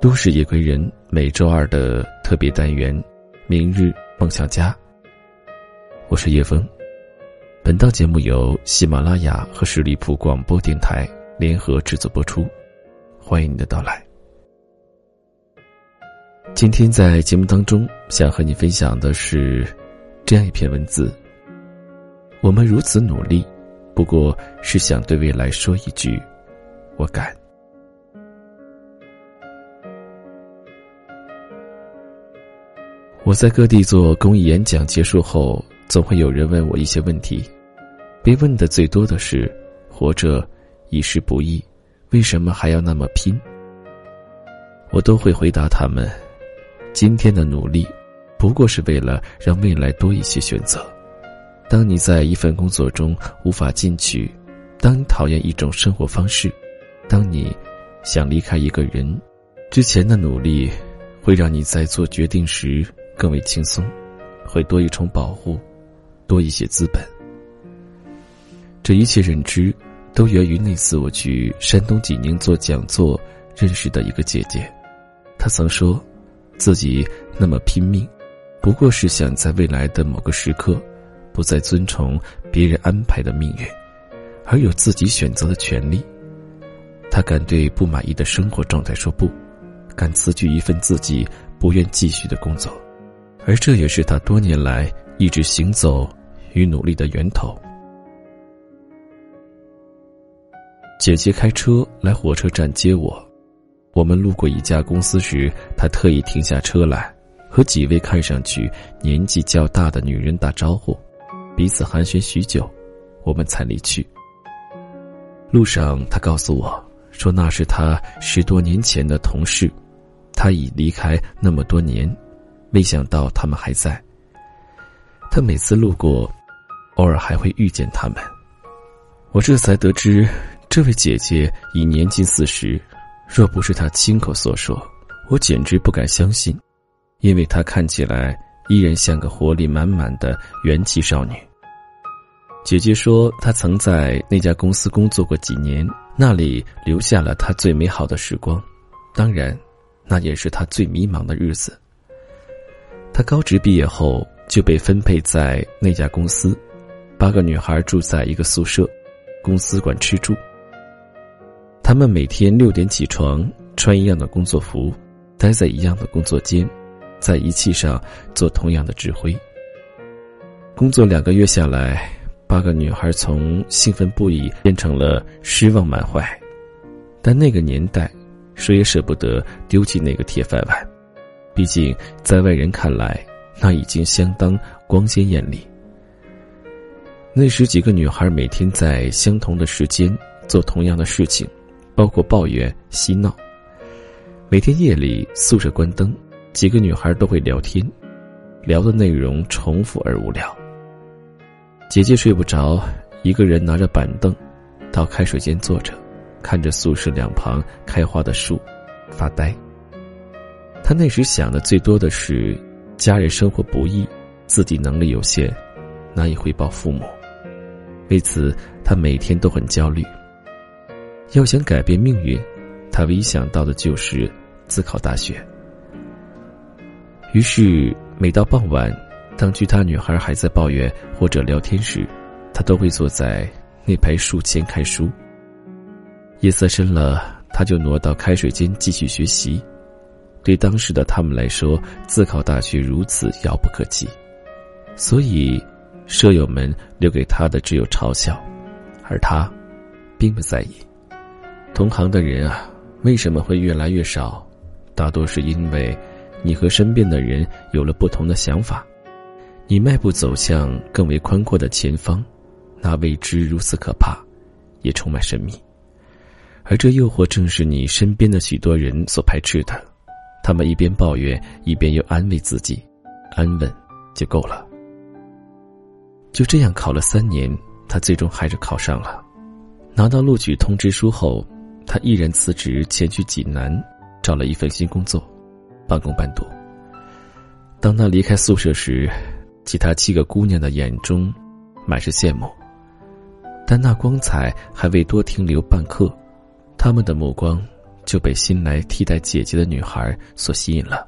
都市夜归人每周二的特别单元《明日梦想家》，我是叶枫。本档节目由喜马拉雅和十里铺广播电台联合制作播出，欢迎你的到来。今天在节目当中，想和你分享的是这样一篇文字：我们如此努力，不过是想对未来说一句“我敢”。我在各地做公益演讲结束后，总会有人问我一些问题。被问的最多的是：活着已是不易，为什么还要那么拼？我都会回答他们：今天的努力，不过是为了让未来多一些选择。当你在一份工作中无法进取，当你讨厌一种生活方式，当你想离开一个人，之前的努力会让你在做决定时。更为轻松，会多一重保护，多一些资本。这一切认知，都源于那次我去山东济宁做讲座认识的一个姐姐。她曾说，自己那么拼命，不过是想在未来的某个时刻，不再遵从别人安排的命运，而有自己选择的权利。她敢对不满意的生活状态说不，敢辞去一份自己不愿继续的工作。而这也是他多年来一直行走与努力的源头。姐姐开车来火车站接我，我们路过一家公司时，她特意停下车来，和几位看上去年纪较大的女人打招呼，彼此寒暄许久，我们才离去。路上，她告诉我说那是她十多年前的同事，她已离开那么多年。没想到他们还在。他每次路过，偶尔还会遇见他们。我这才得知，这位姐姐已年近四十。若不是她亲口所说，我简直不敢相信，因为她看起来依然像个活力满满的元气少女。姐姐说，她曾在那家公司工作过几年，那里留下了她最美好的时光，当然，那也是她最迷茫的日子。他高职毕业后就被分配在那家公司，八个女孩住在一个宿舍，公司管吃住。他们每天六点起床，穿一样的工作服，待在一样的工作间，在仪器上做同样的指挥。工作两个月下来，八个女孩从兴奋不已变成了失望满怀，但那个年代，谁也舍不得丢弃那个铁饭碗。毕竟，在外人看来，那已经相当光鲜艳丽。那时，几个女孩每天在相同的时间做同样的事情，包括抱怨、嬉闹。每天夜里，宿舍关灯，几个女孩都会聊天，聊的内容重复而无聊。姐姐睡不着，一个人拿着板凳，到开水间坐着，看着宿舍两旁开花的树，发呆。他那时想的最多的是，家人生活不易，自己能力有限，难以回报父母。为此，他每天都很焦虑。要想改变命运，他唯一想到的就是自考大学。于是，每到傍晚，当其他女孩还在抱怨或者聊天时，他都会坐在那排树前看书。夜色深了，他就挪到开水间继续学习。对当时的他们来说，自考大学如此遥不可及，所以舍友们留给他的只有嘲笑，而他并不在意。同行的人啊，为什么会越来越少？大多是因为你和身边的人有了不同的想法，你迈步走向更为宽阔的前方，那未知如此可怕，也充满神秘，而这诱惑正是你身边的许多人所排斥的。他们一边抱怨，一边又安慰自己：“安稳就够了。”就这样考了三年，他最终还是考上了。拿到录取通知书后，他毅然辞职，前去济南找了一份新工作，半工半读。当他离开宿舍时，其他七个姑娘的眼中满是羡慕，但那光彩还未多停留半刻，他们的目光。就被新来替代姐姐的女孩所吸引了。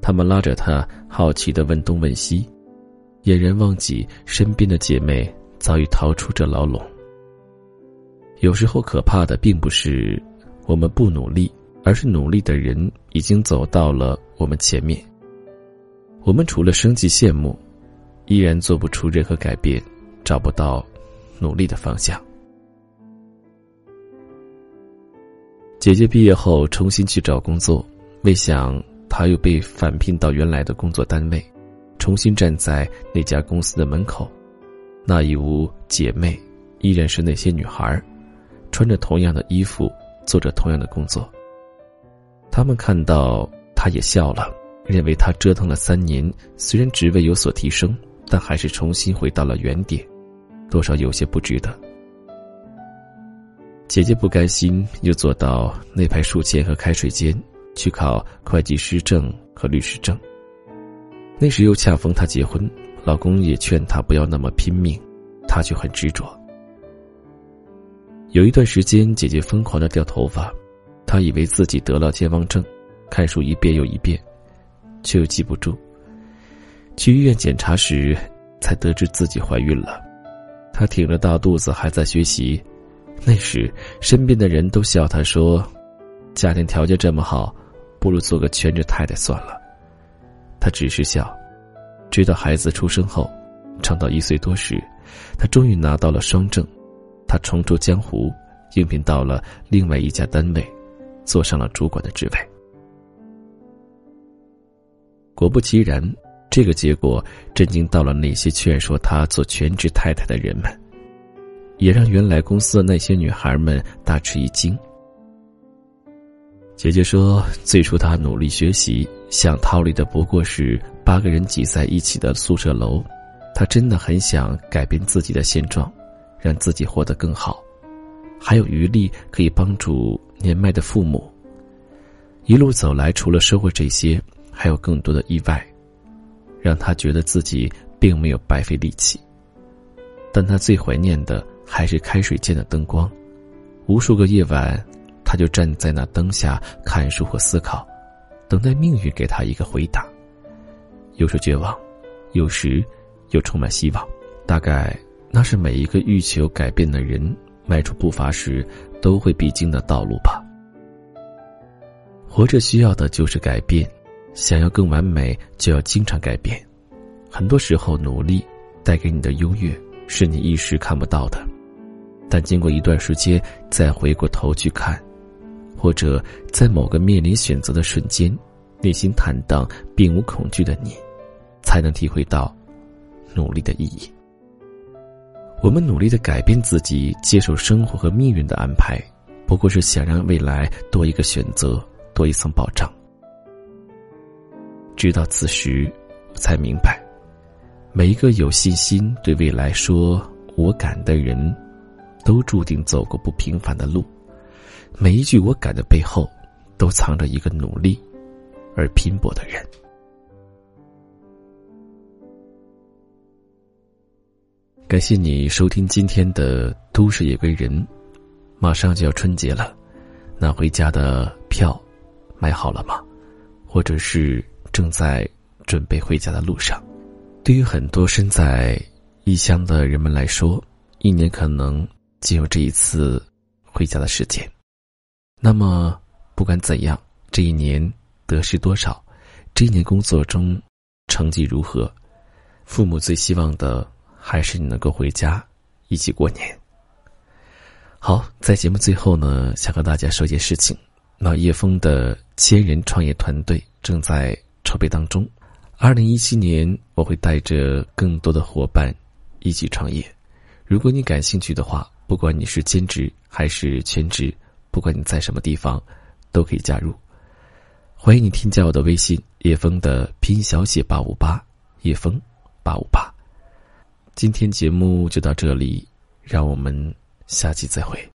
他们拉着她，好奇的问东问西，俨然忘记身边的姐妹早已逃出这牢笼。有时候，可怕的并不是我们不努力，而是努力的人已经走到了我们前面。我们除了生气羡慕，依然做不出任何改变，找不到努力的方向。姐姐毕业后重新去找工作，未想她又被返聘到原来的工作单位，重新站在那家公司的门口，那一屋姐妹依然是那些女孩，穿着同样的衣服，做着同样的工作。他们看到她也笑了，认为她折腾了三年，虽然职位有所提升，但还是重新回到了原点，多少有些不值得。姐姐不甘心，又坐到那排书签和开水间，去考会计师证和律师证。那时又恰逢她结婚，老公也劝她不要那么拼命，她却很执着。有一段时间，姐姐疯狂的掉头发，她以为自己得了健忘症，看书一遍又一遍，却又记不住。去医院检查时，才得知自己怀孕了。她挺着大肚子还在学习。那时，身边的人都笑他说：“家庭条件这么好，不如做个全职太太算了。”他只是笑。直到孩子出生后，长到一岁多时，他终于拿到了双证。他重出江湖，应聘到了另外一家单位，坐上了主管的职位。果不其然，这个结果震惊到了那些劝说他做全职太太的人们。也让原来公司的那些女孩们大吃一惊。姐姐说，最初她努力学习，想逃离的不过是八个人挤在一起的宿舍楼。她真的很想改变自己的现状，让自己活得更好，还有余力可以帮助年迈的父母。一路走来，除了收获这些，还有更多的意外，让她觉得自己并没有白费力气。但她最怀念的。还是开水间的灯光，无数个夜晚，他就站在那灯下看书或思考，等待命运给他一个回答。有时绝望，有时又充满希望。大概那是每一个欲求改变的人迈出步伐时都会必经的道路吧。活着需要的就是改变，想要更完美，就要经常改变。很多时候，努力带给你的优越，是你一时看不到的。但经过一段时间，再回过头去看，或者在某个面临选择的瞬间，内心坦荡、并无恐惧的你，才能体会到努力的意义。我们努力的改变自己，接受生活和命运的安排，不过是想让未来多一个选择，多一层保障。直到此时，才明白，每一个有信心对未来说“我敢”的人。都注定走过不平凡的路，每一句“我敢”的背后，都藏着一个努力而拼搏的人。感谢你收听今天的《都市夜归人》，马上就要春节了，那回家的票买好了吗？或者是正在准备回家的路上？对于很多身在异乡的人们来说，一年可能。仅有这一次回家的时间，那么不管怎样，这一年得失多少，这一年工作中成绩如何，父母最希望的还是你能够回家一起过年。好，在节目最后呢，想和大家说一件事情：那叶峰的千人创业团队正在筹备当中，二零一七年我会带着更多的伙伴一起创业。如果你感兴趣的话。不管你是兼职还是全职，不管你在什么地方，都可以加入。欢迎你添加我的微信叶峰的拼音小写八五八叶峰八五八。今天节目就到这里，让我们下期再会。